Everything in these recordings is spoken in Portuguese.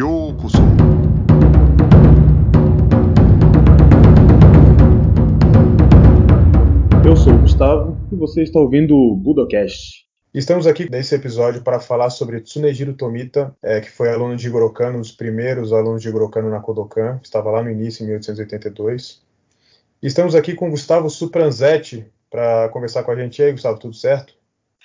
ようこそEu sou o Gustavo e você está ouvindo o Budocast. Estamos aqui nesse episódio para falar sobre Tsunejiro Tomita, é, que foi aluno de Jigoro Kano, um dos primeiros alunos de Jigoro Kano na Kodokan, estava lá no início, em 1882. Estamos aqui com Gustavo Supranzetti para conversar com a gente. E aí, Gustavo, tudo certo?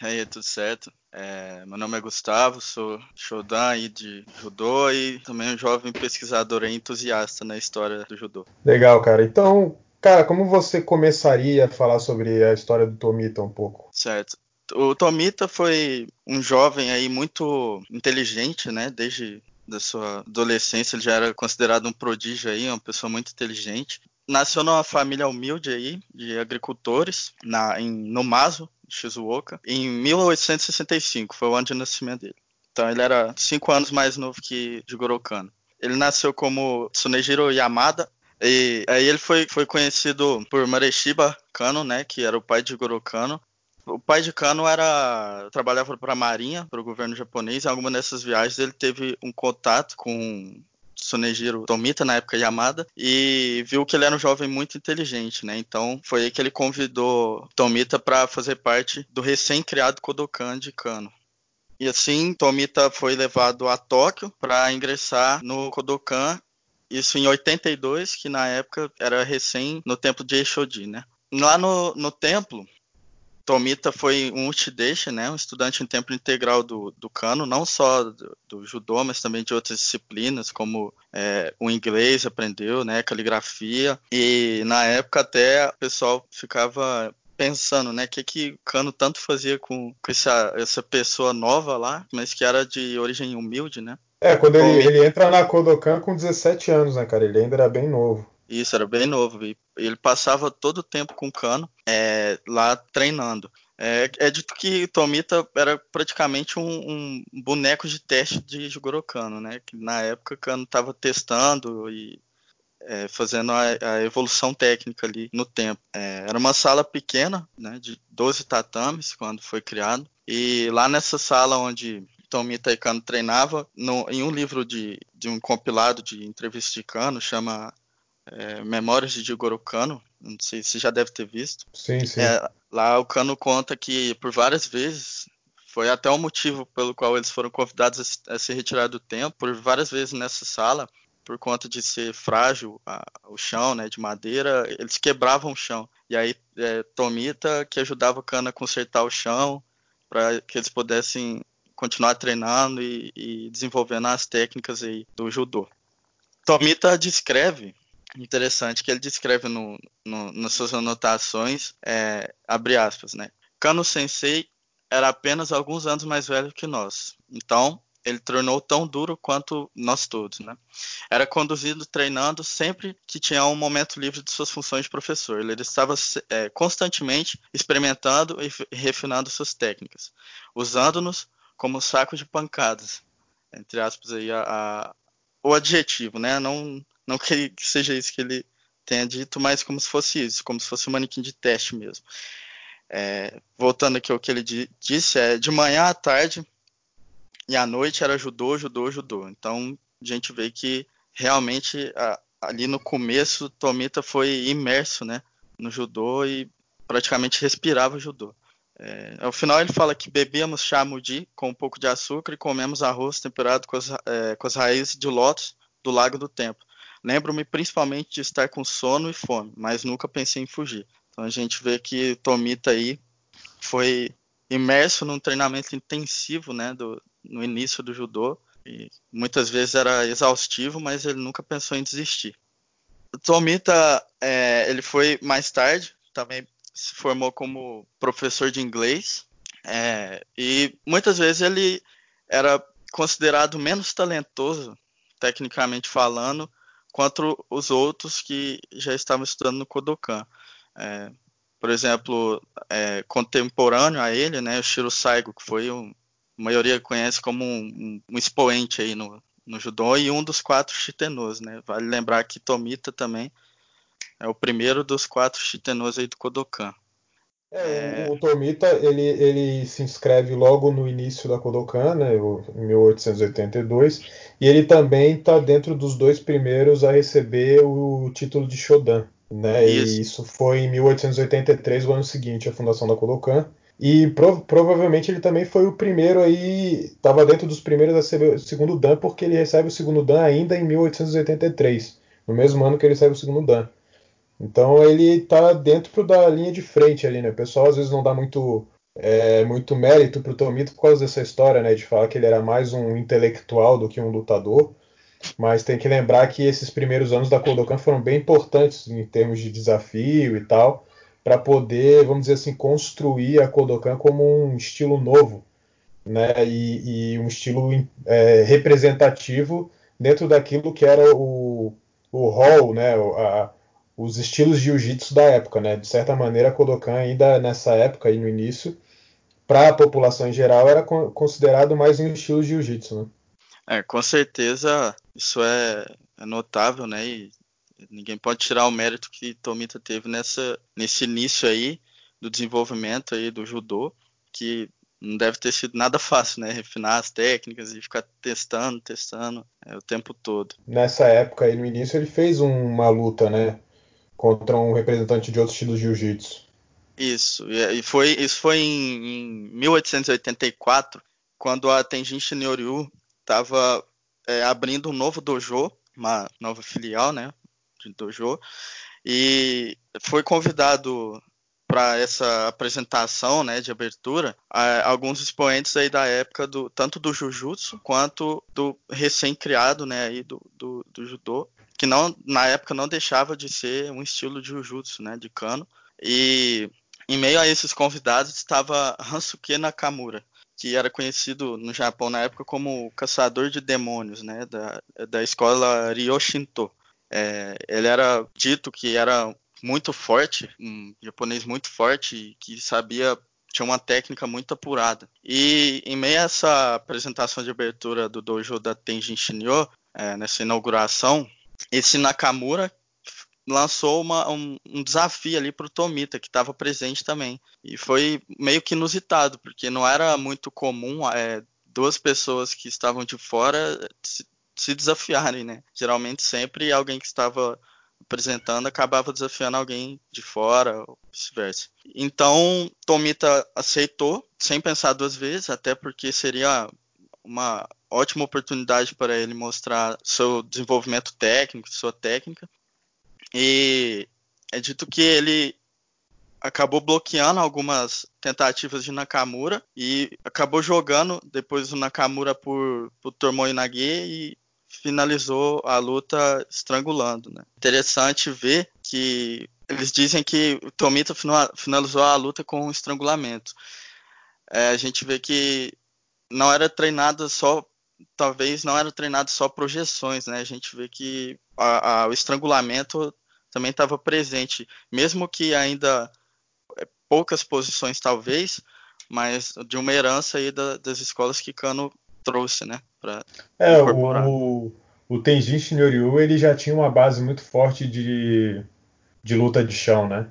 E aí, tudo certo? É, meu nome é Gustavo, sou Shodan aí de judô e também um jovem pesquisador e entusiasta na história do judô. Legal, cara. Então, cara, como você começaria a falar sobre a história do Tomita um pouco? Certo. O Tomita foi um jovem aí muito inteligente, né? Desde da sua adolescência ele já era considerado um prodígio aí, uma pessoa muito inteligente. Nasceu numa família humilde aí, de agricultores, na, em Nomazo, Shizuoka, em 1865, foi o ano de nascimento dele. Então ele era cinco anos mais novo que Jigoro Kano. Ele nasceu como Tsunejiro Yamada, e aí ele foi, foi conhecido por Mareshiba Kano, né, que era o pai de Jigoro Kano. O pai de Kano era trabalhava para a marinha, para o governo japonês. Em alguma dessas viagens ele teve um contato com Tsunejiro Tomita, na época Yamada, e viu que ele era um jovem muito inteligente, né? Então foi aí que ele convidou Tomita para fazer parte do recém-criado Kodokan de Kano. E assim, Tomita foi levado a Tóquio para ingressar no Kodokan, isso em 82, que na época era recém no templo de Eishoji, né? Lá no, no templo, Tomita foi um Uchideshi, né, um estudante em tempo integral do, do Kano, não só do, do, judô, mas também de outras disciplinas, como é, o inglês aprendeu, né, caligrafia, e na época até o pessoal ficava pensando, né, o que que o Kano tanto fazia com, com essa, essa pessoa nova lá, mas que era de origem humilde, né. É, quando ele, ele entra na Kodokan com 17 anos, né, cara, ele ainda era bem novo. Isso, era bem novo. E ele passava todo o tempo com o Kano é, lá treinando. É, é, dito que Tomita era praticamente um, um, boneco de teste de Jigoro Kano, né? Que na época Kano estava testando e é, fazendo a, a, evolução técnica ali no tempo. É, era uma sala pequena, né? De 12 tatames quando foi criado. E lá nessa sala onde Tomita e Kano treinava, em um livro de, de um compilado de entrevistas de Kano, chama é, Memórias de Jigoro Kano, não sei se já deve ter visto. Sim, sim. É, lá o Kano conta que por várias vezes foi até o motivo pelo qual eles foram convidados a, se retirar do templo, por várias vezes nessa sala, por conta de ser frágil a, o chão, né, de madeira, eles quebravam o chão. E aí é, Tomita que ajudava o Kano a consertar o chão para que eles pudessem continuar treinando e, e desenvolvendo as técnicas aí do judô. Tomita descreve interessante que ele descreve no, no, nas suas anotações, é, abre aspas, né? Kano Sensei era apenas alguns anos mais velho que nós, então ele tornou tão duro quanto nós todos, né? Era conduzido treinando sempre que tinha um momento livre de suas funções de professor. Ele estava é, constantemente experimentando e refinando suas técnicas, usando-nos como saco de pancadas, entre aspas aí a, a, o adjetivo, né? Não não que, que seja isso que ele tenha dito, mas como se fosse isso, como se fosse um manequim de teste mesmo. É, voltando aqui ao que ele disse, é de manhã à tarde e à noite era judô, judô, judô. Então a gente vê que realmente a, ali no começo Tomita foi imerso né, no judô e praticamente respirava judô. É, ao final ele fala que bebíamos chá mudi com um pouco de açúcar e comemos arroz temperado com as, é, com as raízes de lótus do lago do tempo. Lembro-me principalmente de estar com sono e fome, mas nunca pensei em fugir. Então a gente vê que Tomita aí foi imerso num treinamento intensivo, né, do, no início do judô. E muitas vezes era exaustivo, mas ele nunca pensou em desistir. O Tomita, é, ele foi mais tarde, também se formou como professor de inglês. É, e muitas vezes ele era considerado menos talentoso, tecnicamente falando, quanto os outros que já estavam estudando no Kodokan. É, por exemplo, é, contemporâneo a ele, né, o Shiro Saigo, que foi um, a maioria conhece como um, um expoente aí no, no judô e um dos quatro shitenos, né? Vale lembrar que Tomita também é o primeiro dos quatro shitenos aí do Kodokan. É, o, o Tomita ele, ele se inscreve logo no início da Kodokan, né, em 1882, e ele também está dentro dos dois primeiros a receber o título de Shodan. Né, isso. E isso foi em 1883, o ano seguinte à fundação da Kodokan. E prov provavelmente ele também foi o primeiro aí, estava dentro dos primeiros a receber o segundo Dan, porque ele recebe o segundo Dan ainda em 1883, no mesmo ano que ele recebe o segundo Dan. Então ele está dentro da linha de frente ali, né? O pessoal às vezes não dá muito, é, muito mérito pro Tomito por causa dessa história, né? De falar que ele era mais um intelectual do que um lutador. Mas tem que lembrar que esses primeiros anos da Kodokan foram bem importantes em termos de desafio e tal, para poder, vamos dizer assim, construir a Kodokan como um estilo novo, né? E, e um estilo é, representativo dentro daquilo que era o, o hall, né? A, os estilos de jiu-jitsu da época, né? De certa maneira, Kodokan ainda nessa época e no início, para a população em geral, era considerado mais um estilo de jiu-jitsu, né? É, com certeza isso é, é, notável, né? E ninguém pode tirar o mérito que Tomita teve nessa, nesse início aí do desenvolvimento aí do judô, que não deve ter sido nada fácil, né? Refinar as técnicas e ficar testando, testando é, o tempo todo. Nessa época aí, no início, ele fez uma luta, né? Contra um representante de outro estilo de jiu-jitsu. Isso, e foi, isso foi em, em 1884, quando a Tenjin Shinryu estava é, abrindo um novo dojo, uma nova filial, né, de dojo, e foi convidado para essa apresentação, né, de abertura, alguns expoentes aí da época do tanto do Jujutsu quanto do recém-criado, né, aí do, do, do judô, que não na época não deixava de ser um estilo de Jujutsu, né, de Kano. E em meio a esses convidados estava Hansuke Nakamura, que era conhecido no Japão na época como o caçador de demônios, né, da, da escola Ryoshinto. É, ele era dito que era muito forte, um japonês muito forte, que sabia tinha uma técnica muito apurada. E em meio a essa apresentação de abertura do dojo da Tenjin Shinryo, é, nessa inauguração, esse Nakamura lançou uma, um, um, desafio ali para o Tomita, que estava presente também. E foi meio que inusitado, porque não era muito comum é, duas pessoas que estavam de fora se, se, desafiarem, né? Geralmente sempre alguém que estava apresentando acabava desafiando alguém de fora, ou vice-versa. Então, Tomita aceitou, sem pensar duas vezes, até porque seria uma ótima oportunidade para ele mostrar seu desenvolvimento técnico, sua técnica. E é dito que ele acabou bloqueando algumas tentativas de Nakamura e acabou jogando depois o Nakamura por, por Tomoe Nage e finalizou a luta estrangulando. Né? Interessante ver que eles dizem que o Tomita finalizou a luta com um estrangulamento. É, a gente vê que não era treinado só talvez não era treinado só projeções, né? A gente vê que a, a, o estrangulamento também estava presente, mesmo que ainda é, poucas posições talvez, mas de uma herança aí da, das escolas que Kano trouxe, né? Pra é, incorporar. o, o Tenjin Shinryu ele já tinha uma base muito forte de, de luta de chão, né?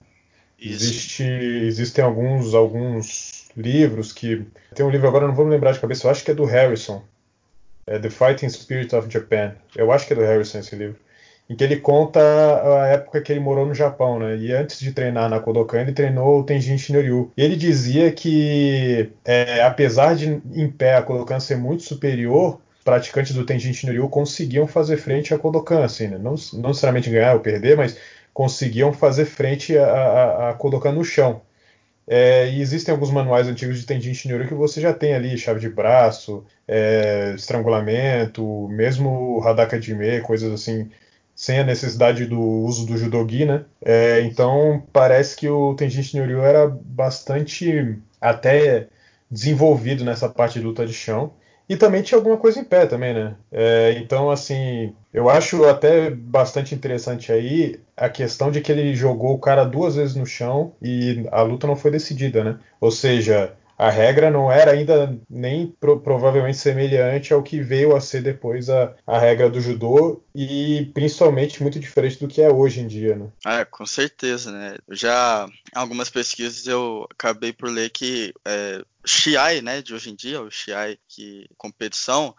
Existe, existem alguns, alguns livros que. Tem um livro agora, não vou me lembrar de cabeça, eu acho que é do Harrison, é The Fighting Spirit of Japan. Eu acho que é do Harrison esse livro. Em que ele conta a época que ele morou no Japão, né? E antes de treinar na Kodokan, ele treinou o Tenjin Shinryu. E ele dizia que, é, apesar de em pé a Kodokan ser muito superior, praticantes do Tenjin Shinryu conseguiam fazer frente à Kodokan, assim, né? Não, não necessariamente ganhar ou perder, mas conseguiam fazer frente à, à, à Kodokan no chão. É, e existem alguns manuais antigos de Tenjin Shinryu que você já tem ali chave de braço, é, estrangulamento, mesmo Hadaka Jime, coisas assim, sem a necessidade do uso do Judogi, né? É, então parece que o Tenjin Shinryu era bastante até desenvolvido nessa parte de luta de chão. E também tinha alguma coisa em pé também, né? É, então, assim, eu acho até bastante interessante aí a questão de que ele jogou o cara duas vezes no chão e a luta não foi decidida, né? Ou seja, a regra não era ainda nem pro, provavelmente semelhante ao que veio a ser depois a, a regra do judô e principalmente muito diferente do que é hoje em dia, né? É, com certeza, né? Já algumas pesquisas eu acabei por ler que é, Shiai, né, de hoje em dia, o Shiai, que competição,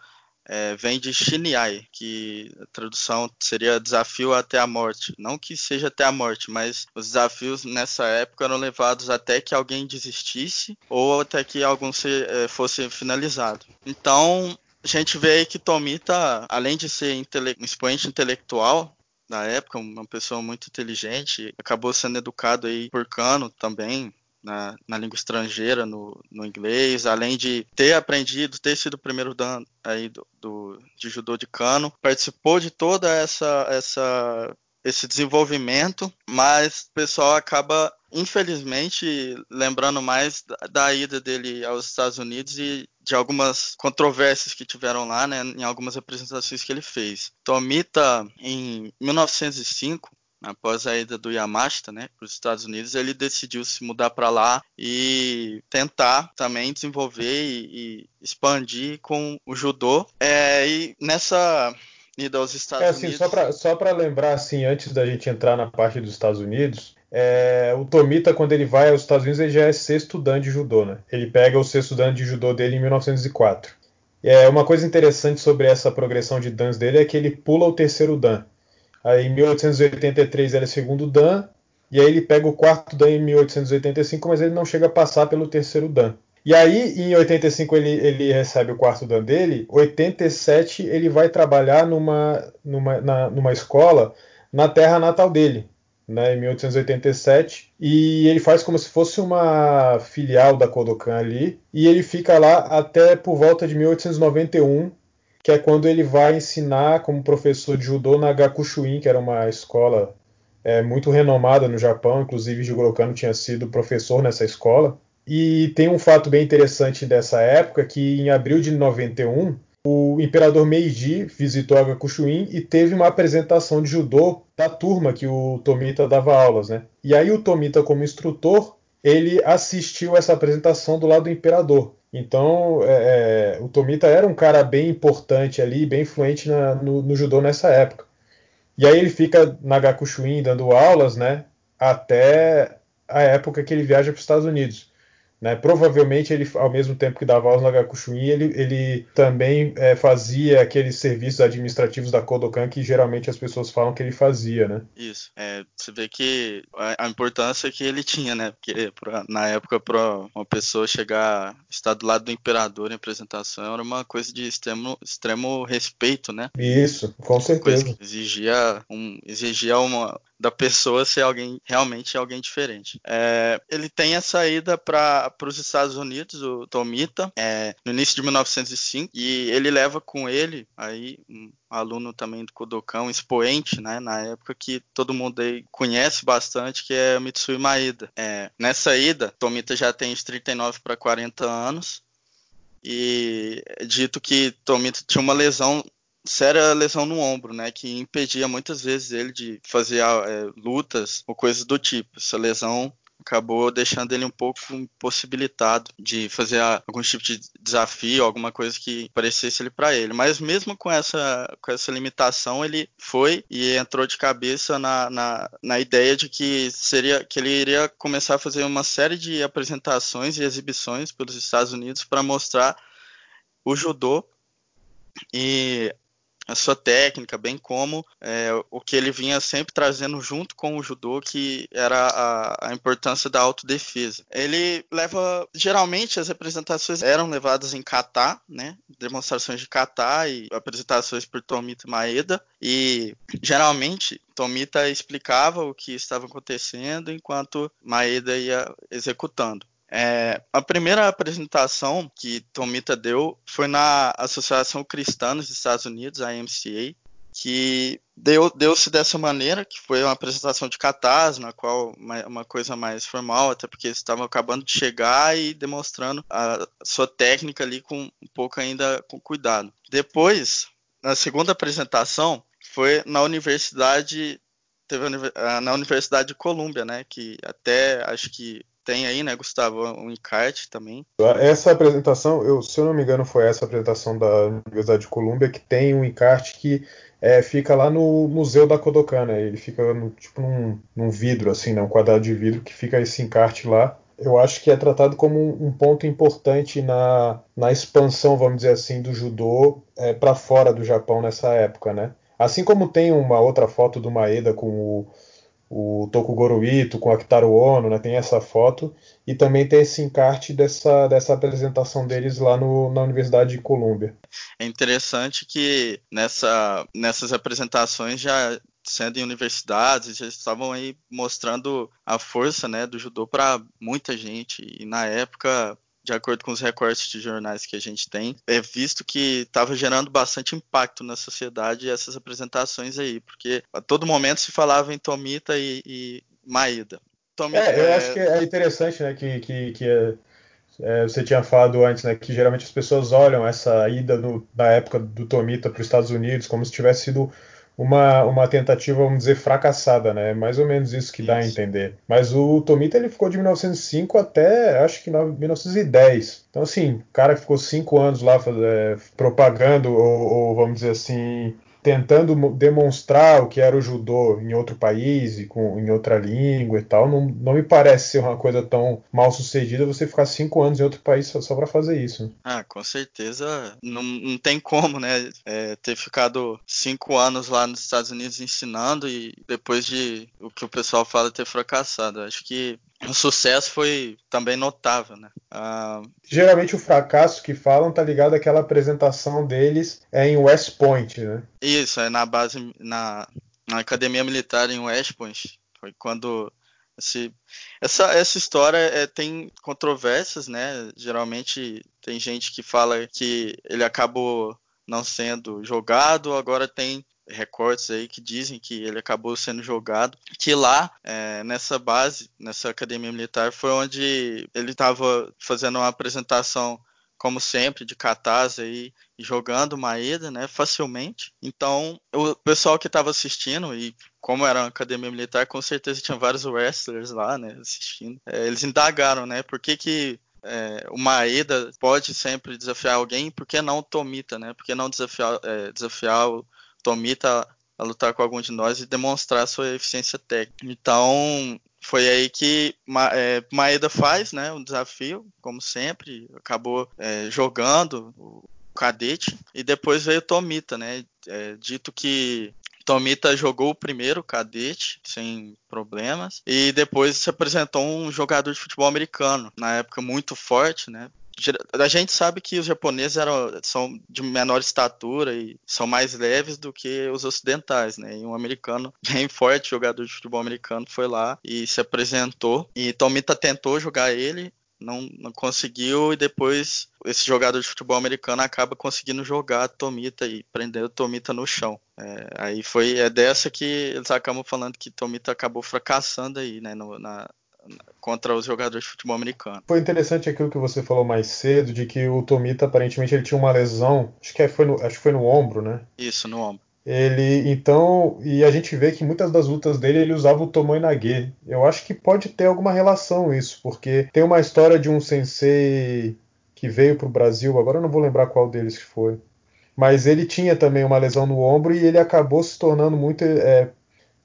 é, vem de Shiniai, que a tradução seria desafio até a morte. Não que seja até a morte, mas os desafios nessa época eram levados até que alguém desistisse ou até que algum se, é, fosse finalizado. Então, a gente vê aí que Tomita, além de ser um expoente intelectual, da época, uma pessoa muito inteligente, acabou sendo educado aí por Kano também, na, na língua estrangeira, no, no, inglês, além de ter aprendido, ter sido o primeiro dan aí do, do, de judô de cano, participou de toda essa, essa esse desenvolvimento, mas o pessoal acaba infelizmente lembrando mais da, da, ida dele aos Estados Unidos e de algumas controvérsias que tiveram lá, né, em algumas apresentações que ele fez. Tomita em 1905 após a ida do Yamashita, né, para os Estados Unidos, ele decidiu se mudar para lá e tentar também desenvolver e, e expandir com o judô. É, e nessa ida aos Estados é, assim, Unidos. Só para lembrar, assim, antes da gente entrar na parte dos Estados Unidos, é, o Tomita, quando ele vai aos Estados Unidos, ele já é sexto dan de judô, né? Ele pega o sexto dan de judô dele em 1904. É, uma coisa interessante sobre essa progressão de dans dele é que ele pula o terceiro dan. Aí em 1883 ele é segundo Dan, e aí ele pega o quarto Dan em 1885, mas ele não chega a passar pelo terceiro Dan. E aí, em 85, ele, ele recebe o quarto Dan dele. 87, ele vai trabalhar numa, numa, na, numa escola na terra natal dele, né, em 1887. E ele faz como se fosse uma filial da Kodokan ali. E ele fica lá até por volta de 1891, que é quando ele vai ensinar como professor de judô na Gakushuin, que era uma escola é, muito renomada no Japão, inclusive Jigoro Kano tinha sido professor nessa escola. E tem um fato bem interessante dessa época, que em abril de 91, o imperador Meiji visitou a Gakushuin e teve uma apresentação de judô da turma que o Tomita dava aulas, né? E aí o Tomita, como instrutor, ele assistiu essa apresentação do lado do imperador. Então, é, é, o Tomita era um cara bem importante ali, bem influente na, no, no, judô nessa época. E aí ele fica na Gakushuin dando aulas, né, até a época que ele viaja para os Estados Unidos. Né? Provavelmente ele, ao mesmo tempo que dava aulas na Gakushuin, ele, ele também é, fazia aqueles serviços administrativos da Kodokan que geralmente as pessoas falam que ele fazia, né? Isso. É, você vê que a, a, importância que ele tinha, né? Porque pra, na época para uma pessoa chegar estar do lado do imperador em apresentação era uma coisa de extremo, extremo respeito, né? Isso, com certeza. exigia um, exigia uma da pessoa ser alguém realmente alguém diferente. É, ele tem a saída para os Estados Unidos, o Tomita, é, no início de 1905, e ele leva com ele aí um aluno também do Kodokan, um expoente, né, na época que todo mundo aí conhece bastante, que é Mitsui Maeda. É, nessa ida, Tomita já tem de 39 para 40 anos, e é dito que Tomita tinha uma lesão séria lesão no ombro, né, que impedia muitas vezes ele de fazer é, lutas ou coisas do tipo. Essa lesão acabou deixando ele um pouco impossibilitado de fazer algum tipo de desafio, alguma coisa que parecesse ele para ele. Mas mesmo com essa, com essa limitação, ele foi e entrou de cabeça na, na, na ideia de que seria que ele iria começar a fazer uma série de apresentações e exibições pelos Estados Unidos para mostrar o judô e a sua técnica, bem como é, o que ele vinha sempre trazendo junto com o judô, que era a, a, importância da autodefesa. Ele leva, geralmente as apresentações eram levadas em kata, né, demonstrações de kata e apresentações por Tomita Maeda, e geralmente Tomita explicava o que estava acontecendo enquanto Maeda ia executando. É, a primeira apresentação que Tomita deu foi na Associação Cristã dos Estados Unidos, a AMCA, que deu, deu-se dessa maneira, que foi uma apresentação de catarse, na qual uma, uma coisa mais formal, até porque eles estavam acabando de chegar e demonstrando a sua técnica ali com um pouco ainda com cuidado. Depois, na segunda apresentação, foi na universidade teve na Universidade de Colômbia, né, que até acho que tem aí, né, Gustavo, um encarte também. Essa apresentação, eu, se eu não me engano, foi essa apresentação da Universidade de Colômbia que tem um encarte que é, fica lá no Museu da Kodokan, né? Ele fica no, tipo num, num, vidro, assim, né? Um quadrado de vidro que fica esse encarte lá. Eu acho que é tratado como um, ponto importante na, na expansão, vamos dizer assim, do judô é, para fora do Japão nessa época, né? Assim como tem uma outra foto do Maeda com o, o Tokugoro Ito, com o Akitaro Ono, né? Tem essa foto e também tem esse encarte dessa, dessa apresentação deles lá no, na Universidade de Colômbia. É interessante que nessa, nessas apresentações já sendo em universidades, já estavam aí mostrando a força né, do judô para muita gente. E na época de acordo com os recortes de jornais que a gente tem, é visto que estava gerando bastante impacto na sociedade essas apresentações aí, porque a todo momento se falava em Tomita e, e Maeda. Tomita, é, eu é... acho que é interessante, né, que, que, que é, é, você tinha falado antes, né, que geralmente as pessoas olham essa ida no, na época do Tomita para os Estados Unidos como se tivesse sido uma, uma tentativa, vamos dizer, fracassada, né? Mais ou menos isso que dá a entender. Mas o Tomita ele ficou de 1905 até acho que 1910. Então, assim, o cara que ficou cinco anos lá é, propagando, ou, ou, vamos dizer assim, tentando demonstrar o que era o judô em outro país e com, em outra língua e tal, não, não me parece ser uma coisa tão mal sucedida você ficar cinco anos em outro país só, só para fazer isso. Ah, com certeza não, não tem como, né? É, ter ficado cinco anos lá nos Estados Unidos ensinando e depois de o que o pessoal fala ter fracassado. Acho que o sucesso foi também notável, né? Ah, Geralmente o fracasso que falam tá ligado àquela apresentação deles é em West Point, né? Isso, é na base, na, na academia militar em West Point. Foi quando esse, essa, essa história é, tem controvérsias, né? Geralmente tem gente que fala que ele acabou não sendo jogado, agora tem recortes aí que dizem que ele acabou sendo jogado, que lá é, nessa base, nessa academia militar, foi onde ele estava fazendo uma apresentação como sempre, de catarse aí, jogando Maeda, né, facilmente. Então, o pessoal que estava assistindo, e como era uma academia militar, com certeza tinha vários wrestlers lá, né, assistindo. É, eles indagaram, né, por que que é, o Maeda pode sempre desafiar alguém, por que não Tomita, né, por que não desafiar, é, desafiar Tomita a lutar com algum de nós e demonstrar sua eficiência técnica. Então, foi aí que é, Maeda faz né, um desafio, como sempre, acabou é, jogando o cadete, e depois veio Tomita, né? É, dito que Tomita jogou o primeiro cadete sem problemas e depois se apresentou um jogador de futebol americano, na época muito forte, né? A gente sabe que os japoneses eram, são de menor estatura e são mais leves do que os ocidentais, né? E um americano bem forte, jogador de futebol americano, foi lá e se apresentou. E Tomita tentou jogar ele, não, não conseguiu, e depois esse jogador de futebol americano acaba conseguindo jogar Tomita e prender Tomita no chão. É, aí foi é dessa que eles acabam falando que Tomita acabou fracassando aí, né? No, na, contra os jogadores de futebol americano. Foi interessante aquilo que você falou mais cedo, de que o Tomita aparentemente ele tinha uma lesão, acho que foi no, acho que foi no ombro, né? Isso, no ombro. Ele, então, e a gente vê que muitas das lutas dele ele usava o Tomoe Nage. Eu acho que pode ter alguma relação isso, porque tem uma história de um sensei que veio para o Brasil, agora eu não vou lembrar qual deles que foi, mas ele tinha também uma lesão no ombro e ele acabou se tornando muito é,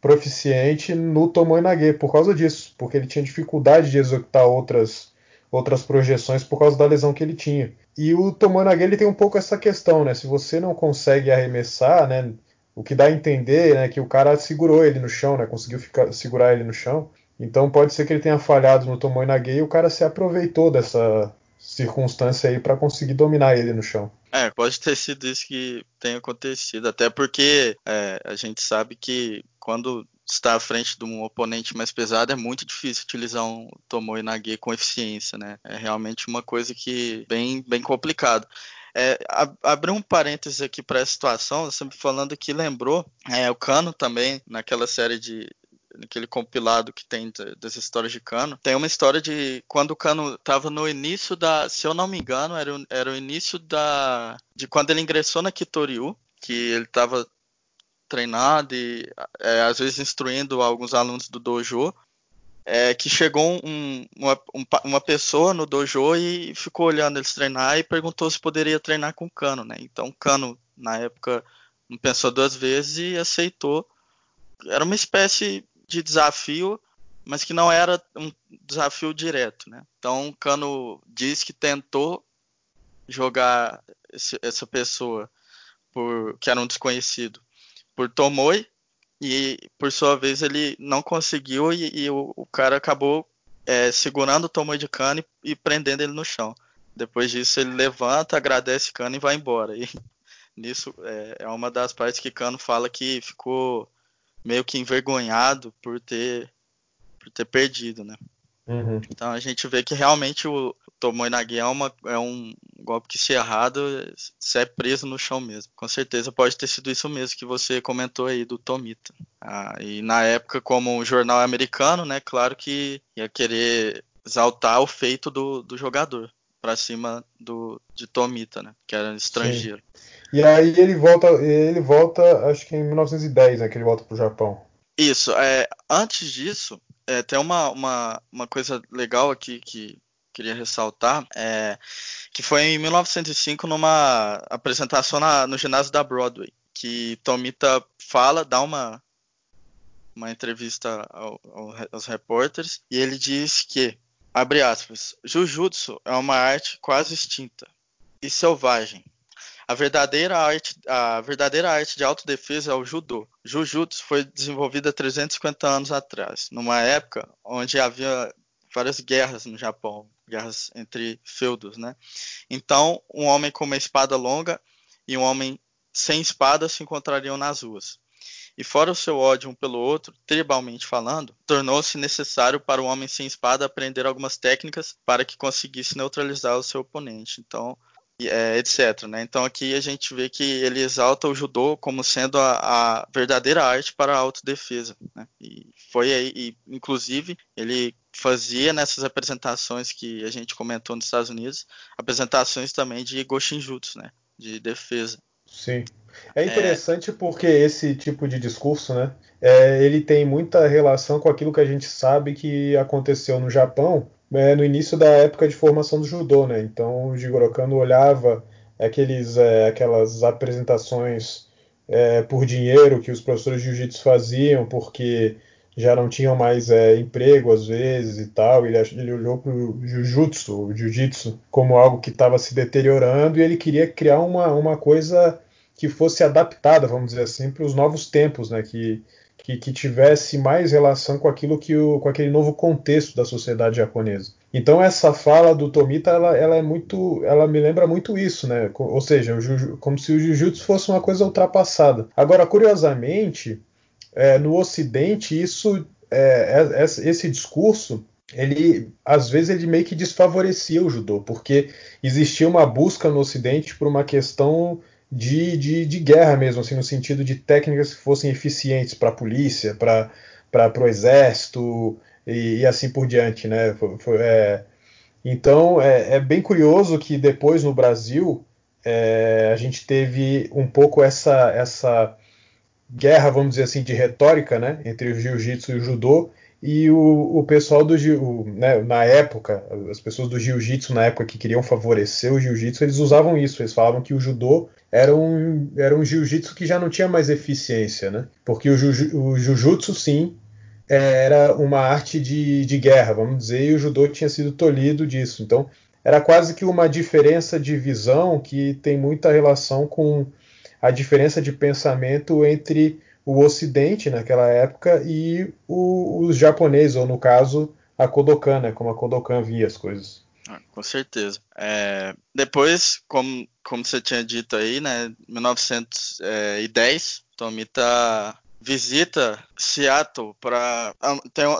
proficiente no Tomoe Nage por causa disso, porque ele tinha dificuldade de executar outras, outras projeções por causa da lesão que ele tinha. E o Tomoe Nage ele tem um pouco essa questão, né? Se você não consegue arremessar, né? O que dá a entender é né, que o cara segurou ele no chão, né? Conseguiu ficar, segurar ele no chão. Então pode ser que ele tenha falhado no Tomoe Nage e o cara se aproveitou dessa circunstância aí para conseguir dominar ele no chão. É, pode ter sido isso que tenha acontecido, até porque é, a gente sabe que quando está à frente de um oponente mais pesado é muito difícil utilizar um Tomoe Nage com eficiência, né? É realmente uma coisa que bem bem complicado. É, abrir um parênteses aqui para a situação, me falando que lembrou é, o Cano também, naquela série de, naquele compilado que tem das histórias de Cano, tem uma história de quando o Cano estava no início da, se eu não me engano, era, o, era o início da de quando ele ingressou na Kitoriu, que ele estava treinando e é, às vezes instruindo alguns alunos do dojo. é que chegou um, uma, um, uma, pessoa no dojo e ficou olhando eles treinar e perguntou se poderia treinar com Cano, né? Então Cano, na época, não pensou duas vezes e aceitou. Era uma espécie de desafio, mas que não era um desafio direto, né? Então Cano diz que tentou jogar esse, essa pessoa por que era um desconhecido por Tomoe e por sua vez ele não conseguiu e, e o, o, cara acabou é, segurando o Tomoe de Kano e, e, prendendo ele no chão. Depois disso ele levanta, agradece Kano e vai embora. E nisso é, é uma das partes que Kano fala que ficou meio que envergonhado por ter por ter perdido, né? Uhum. Então a gente vê que realmente o Tomoe Nagi é, uma, é um golpe que se errado, você é preso no chão mesmo. Com certeza pode ter sido isso mesmo que você comentou aí do Tomita. Ah, e na época, como um jornal americano, né, claro que ia querer exaltar o feito do, do jogador para cima do de Tomita, né, que era estrangeiro. Sim. E aí ele volta, ele volta, acho que em 1910, né, que ele volta pro Japão. Isso. É, antes disso, é, tem uma, uma, uma coisa legal aqui que queria ressaltar, é, que foi em 1905 numa apresentação na, no ginásio da Broadway, que Tomita fala, dá uma, uma entrevista ao, ao, aos repórteres, e ele diz que, abre aspas, Jujutsu é uma arte quase extinta e selvagem, a verdadeira arte, a verdadeira arte de autodefesa é o judô. Jujutsu foi desenvolvida 350 anos atrás, numa época onde havia várias guerras no Japão, guerras entre feudos, né? Então, um homem com uma espada longa e um homem sem espada se encontrariam nas ruas. E fora o seu ódio um pelo outro, tribalmente falando, tornou-se necessário para o homem sem espada aprender algumas técnicas para que conseguisse neutralizar o seu oponente. Então, é, etc. Né? Então aqui a gente vê que ele exalta o judô como sendo a, a verdadeira arte para a autodefesa. Né? E foi aí, e, inclusive, ele fazia nessas apresentações que a gente comentou nos Estados Unidos, apresentações também de Goshinjutsu, né? de defesa. Sim. É interessante é... porque esse tipo de discurso, né, é, ele tem muita relação com aquilo que a gente sabe que aconteceu no Japão é, no início da época de formação do judô, né? Então o Jigoro Kano olhava aqueles, é, aquelas apresentações é, por dinheiro que os professores de jiu-jitsu faziam, porque já não tinham mais é, emprego às vezes e tal. Ele, ele olhou para o jiu-jitsu, o jiu-jitsu, como algo que estava se deteriorando e ele queria criar uma, uma coisa que fosse adaptada, vamos dizer assim, para os novos tempos, né? Que, que, que, tivesse mais relação com aquilo que o, com aquele novo contexto da sociedade japonesa. Então essa fala do Tomita, ela, ela é muito, ela me lembra muito isso, né? Ou seja, como se o jiu-jitsu fosse uma coisa ultrapassada. Agora, curiosamente, é, no Ocidente isso, é, é, esse discurso ele às vezes ele meio que desfavorecia o judô, porque existia uma busca no Ocidente por uma questão de, de, de guerra mesmo, assim, no sentido de técnicas que fossem eficientes para a polícia, para o exército e, e, assim por diante, né? Foi, foi, é... Então é, é, bem curioso que depois no Brasil é, a gente teve um pouco essa, essa guerra, vamos dizer assim, de retórica, né, entre o jiu-jitsu e o judô, e o, o pessoal do jiu, né, na época, as pessoas do jiu-jitsu na época que queriam favorecer o jiu-jitsu, eles usavam isso, eles falavam que o judô era um, era um jiu-jitsu que já não tinha mais eficiência, né? Porque o, o jiu-jitsu, sim, era uma arte de, de guerra, vamos dizer, e o judô tinha sido tolhido disso. Então, era quase que uma diferença de visão que tem muita relação com a diferença de pensamento entre o Ocidente naquela época e o, os japoneses, ou no caso, a Kodokan, né, como a Kodokan via as coisas. Ah, com certeza. É, depois, como, como você tinha dito aí, né, 1910, Tomita visita Seattle para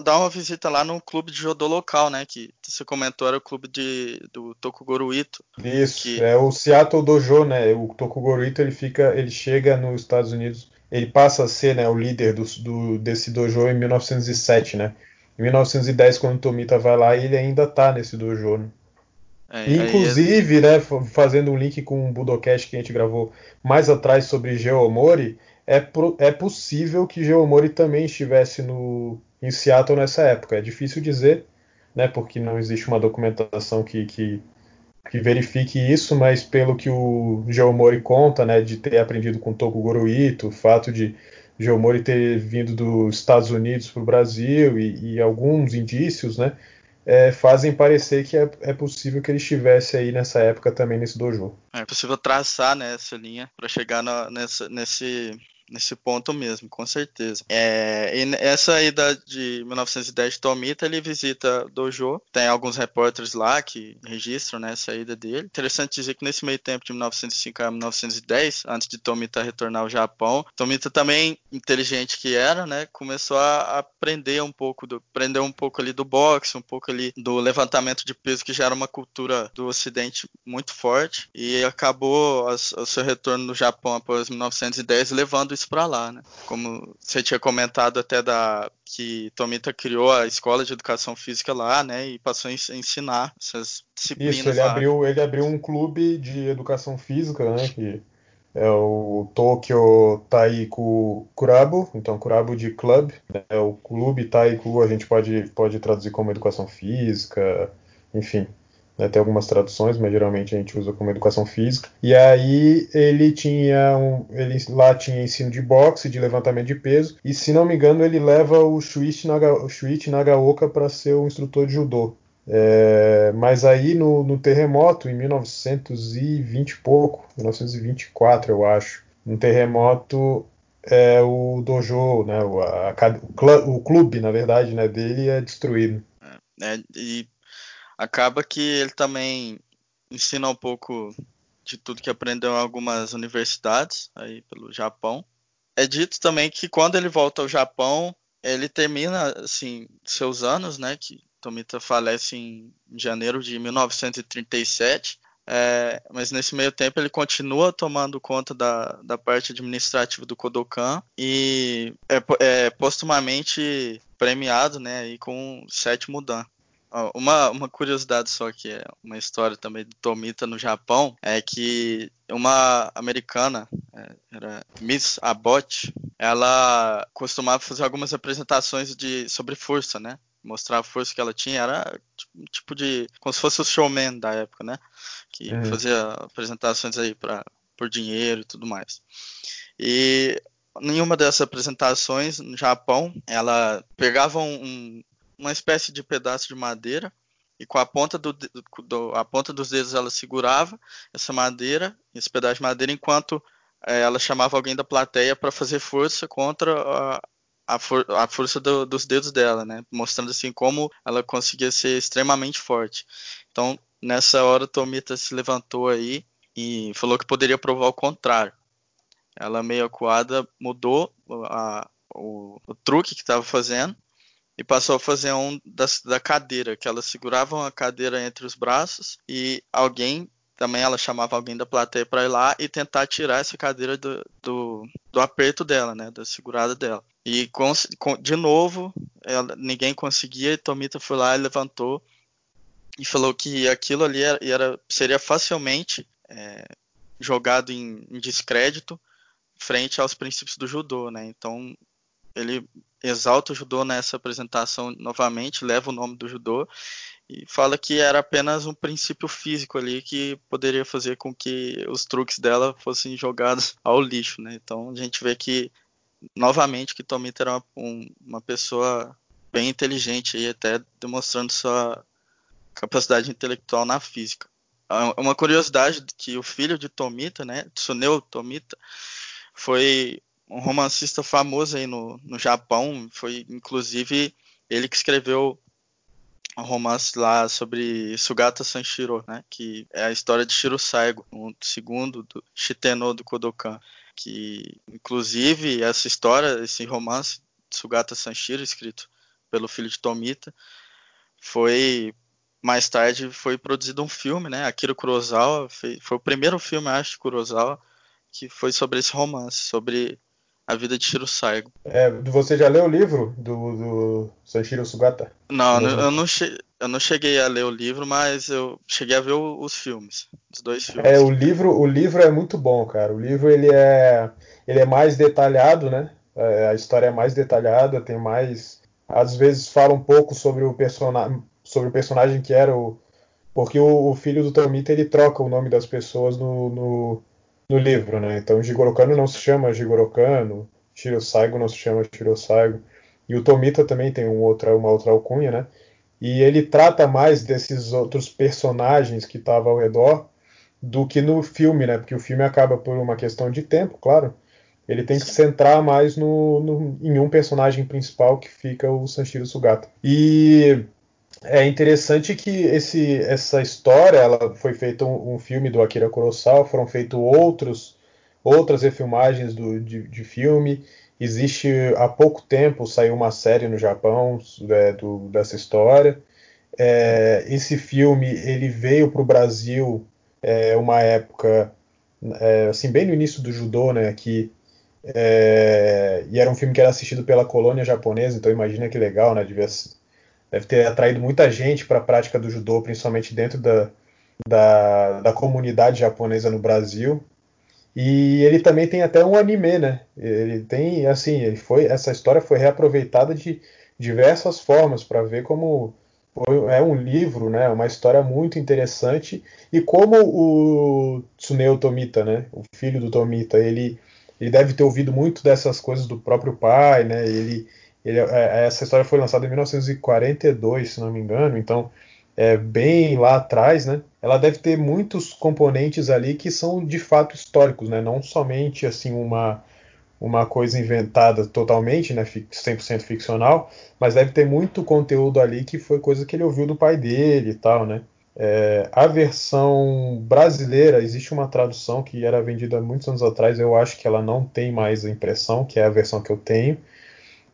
dar uma visita lá no clube de judô local, né? Que você comentou era o clube de, do Tokugoro Ito. Isso, que... é o Seattle Dojo, né? O Tokugoro Ito ele fica, ele chega nos Estados Unidos, ele passa a ser, né, o líder do, do desse dojo em 1907, né? Em 1910, quando o Tomita vai lá, ele ainda tá nesse dojo, né? É, Inclusive, é... né, fazendo um link com o Budocast que a gente gravou mais atrás sobre Geomori, é, pro, é possível que Geomori também estivesse no, em Seattle nessa época. É difícil dizer, né, porque não existe uma documentação que, que, que verifique isso, mas pelo que o Geomori conta, né, de ter aprendido com Tokugoro Ito, o fato de Geomori ter vindo dos Estados Unidos para o Brasil e, e, alguns indícios, né, é, fazem parecer que é, é, possível que ele estivesse aí nessa época também nesse dojo. É possível traçar né, essa linha para chegar na, nessa, nesse nesse ponto mesmo, com certeza. É, essa ida de 1910 de Tomita, ele visita Dojo, tem alguns repórteres lá que registram né, essa ida dele. Interessante dizer que nesse meio tempo, de 1905 a 1910, antes de Tomita retornar ao Japão, Tomita também, inteligente que era, né, começou a aprender um pouco, do, aprender um pouco ali do boxe, um pouco ali do levantamento de peso, que já era uma cultura do Ocidente muito forte, e acabou o seu retorno no Japão após 1910 levando isso para lá, né? Como você tinha comentado até da que Tomita criou a escola de educação física lá, né? E passou a ensinar essas disciplinas. Isso, ele lá. abriu, ele abriu um clube de educação física, né? Que é o Tokyo Taiku Kurabu, então Kurabu de club, é o clube Taiku, a gente pode, pode traduzir como educação física, enfim, né, tem algumas traduções, mas geralmente a gente usa como educação física. E aí ele tinha um, ele lá tinha ensino de boxe, de levantamento de peso, e se não me engano ele leva o Shuichi, Naga, o Shuichi Nagaoka para ser o instrutor de judô. É, mas aí no, no, terremoto, em 1920 e pouco, 1924 eu acho, um terremoto, é, o dojo, né, o, a, o, clube, na verdade, né, dele é destruído. É, e acaba que ele também ensina um pouco de tudo que aprendeu em algumas universidades aí pelo Japão. É dito também que quando ele volta ao Japão, ele termina assim seus anos, né, que Tomita falece em janeiro de 1937. É, mas nesse meio tempo ele continua tomando conta da, da parte administrativa do Kodokan e é, é postumamente premiado né, aí com sete mudan. Uma, uma curiosidade só que é uma história também do Tomita no Japão é que uma americana, é, era Miss Abbott, ela costumava fazer algumas apresentações de, sobre força, né? Mostrar a força que ela tinha, era tipo, tipo de. como se fosse o showman da época, né? Que uhum. fazia apresentações aí pra, por dinheiro e tudo mais. E nenhuma dessas apresentações no Japão, ela pegava um, uma espécie de pedaço de madeira e com a ponta, do, do, a ponta dos dedos ela segurava essa madeira, esse pedaço de madeira, enquanto é, ela chamava alguém da plateia para fazer força contra a, a, for, a força do, dos dedos dela, né? Mostrando assim como ela conseguia ser extremamente forte. Então, nessa hora, Tomita se levantou aí e falou que poderia provar o contrário. Ela, meio acuada, mudou a, o, o truque que estava fazendo e passou a fazer um da, da cadeira, que ela segurava a cadeira entre os braços e alguém também ela chamava alguém da plateia para ir lá e tentar tirar essa cadeira do, do, do, aperto dela, né, da segurada dela. E com, com, de novo, ela, ninguém conseguia e Tomita foi lá e levantou e falou que aquilo ali era, era seria facilmente é, jogado em, em descrédito frente aos princípios do judô, né? Então ele exalta o judô nessa apresentação novamente, leva o nome do judô e fala que era apenas um princípio físico ali que poderia fazer com que os truques dela fossem jogados ao lixo, né? Então a gente vê que novamente que Tomita era uma, um, uma pessoa bem inteligente e até demonstrando sua capacidade intelectual na física. Uma curiosidade que o filho de Tomita, né, Tsuneo Tomita, foi um romancista famoso aí no, no Japão. Foi inclusive ele que escreveu um romance lá sobre Sugata Sanshiro, né, que é a história de Shiro Saigo, um segundo do Shiteno do Kodokan, que inclusive essa história, esse romance de Sugata Sanshiro escrito pelo filho de Tomita, foi mais tarde foi produzido um filme, né, Akira Kurosawa, foi, foi o primeiro filme, acho, de Kurosawa, que foi sobre esse romance, sobre a Vida de Shiro Saigo. É, você já leu o livro do, do Sanshiro Sugata? Não, eu não, che... eu não cheguei a ler o livro, mas eu cheguei a ver os filmes, os dois filmes. É, o livro, o livro é muito bom, cara. O livro ele é, ele é mais detalhado, né? É, a história é mais detalhada, tem mais às vezes fala um pouco sobre o, person sobre o personagem que era o. Porque o, o, filho do Tomita ele troca o nome das pessoas no, no, no livro, né? Então Jigoro Kano não se chama Jigoro Kano, Shiro Saigo não se chama Shiro Saigo. E o Tomita também tem um outra, uma outra alcunha, né? E ele trata mais desses outros personagens que estavam ao redor do que no filme, né? Porque o filme acaba por uma questão de tempo, claro. Ele tem que se centrar mais no, no, em um personagem principal que fica o Sanshiro Sugata. E é interessante que esse, essa história ela foi feita um, um, filme do Akira Kurosawa, foram feitos outros outras refilmagens do, de, de filme Existe há pouco tempo saiu uma série no Japão é, do, dessa história. É, esse filme ele veio para o Brasil é, uma época é, assim bem no início do judô, né? Que é, e era um filme que era assistido pela colônia japonesa, então imagina que legal, né? Devia, deve ter atraído muita gente para a prática do judô, principalmente dentro da, da, da comunidade japonesa no Brasil. E ele também tem até um anime, né? Ele tem, assim, ele foi, essa história foi reaproveitada de diversas formas para ver como é um livro, né? Uma história muito interessante e como o Tsuneo Tomita, né? O filho do Tomita, ele ele deve ter ouvido muito dessas coisas do próprio pai, né? Ele, ele é, essa história foi lançada em 1942, se não me engano, então é, bem lá atrás, né? Ela deve ter muitos componentes ali que são de fato históricos, né? Não somente assim uma uma coisa inventada totalmente, né, 100% ficcional, mas deve ter muito conteúdo ali que foi coisa que ele ouviu do pai dele e tal, né? É, a versão brasileira, existe uma tradução que era vendida muitos anos atrás, eu acho que ela não tem mais a impressão, que é a versão que eu tenho.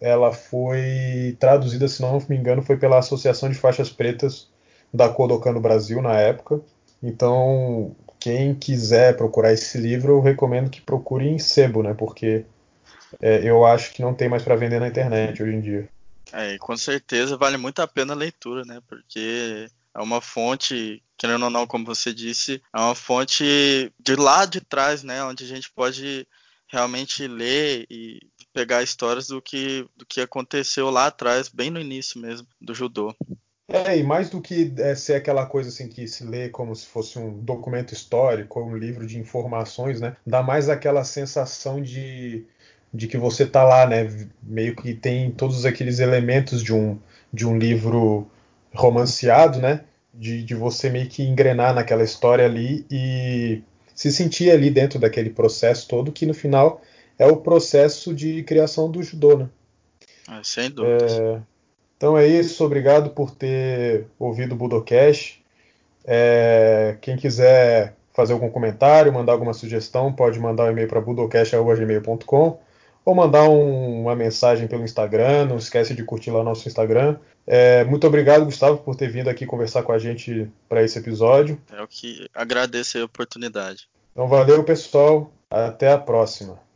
Ela foi traduzida, se não me engano, foi pela Associação de Faixas Pretas da Kodokan no Brasil na época. Então, quem quiser procurar esse livro, eu recomendo que procure em sebo, né? Porque é, eu acho que não tem mais para vender na internet hoje em dia. É, com certeza vale muito a pena a leitura, né? Porque é uma fonte, querendo ou não, como você disse, é uma fonte de lá de trás, né? Onde a gente pode realmente ler e pegar histórias do que, do que aconteceu lá atrás, bem no início mesmo, do judô. É, e mais do que é, ser aquela coisa assim que se lê como se fosse um documento histórico ou um livro de informações, né? Dá mais aquela sensação de, de que você tá lá, né? Meio que tem todos aqueles elementos de um, de um livro romanceado, né? De, de você meio que engrenar naquela história ali e se sentir ali dentro daquele processo todo, que no final é o processo de criação do judô, né? Ah, sem dúvida. É, então é isso, obrigado por ter ouvido o Budocast. É, quem quiser fazer algum comentário, mandar alguma sugestão, pode mandar um e-mail para budocast.gmail.com ou mandar um, uma mensagem pelo Instagram. Não esquece de curtir lá nosso Instagram. É, muito obrigado, Gustavo, por ter vindo aqui conversar com a gente para esse episódio. É o que agradeço a oportunidade. Então valeu, pessoal. Até a próxima.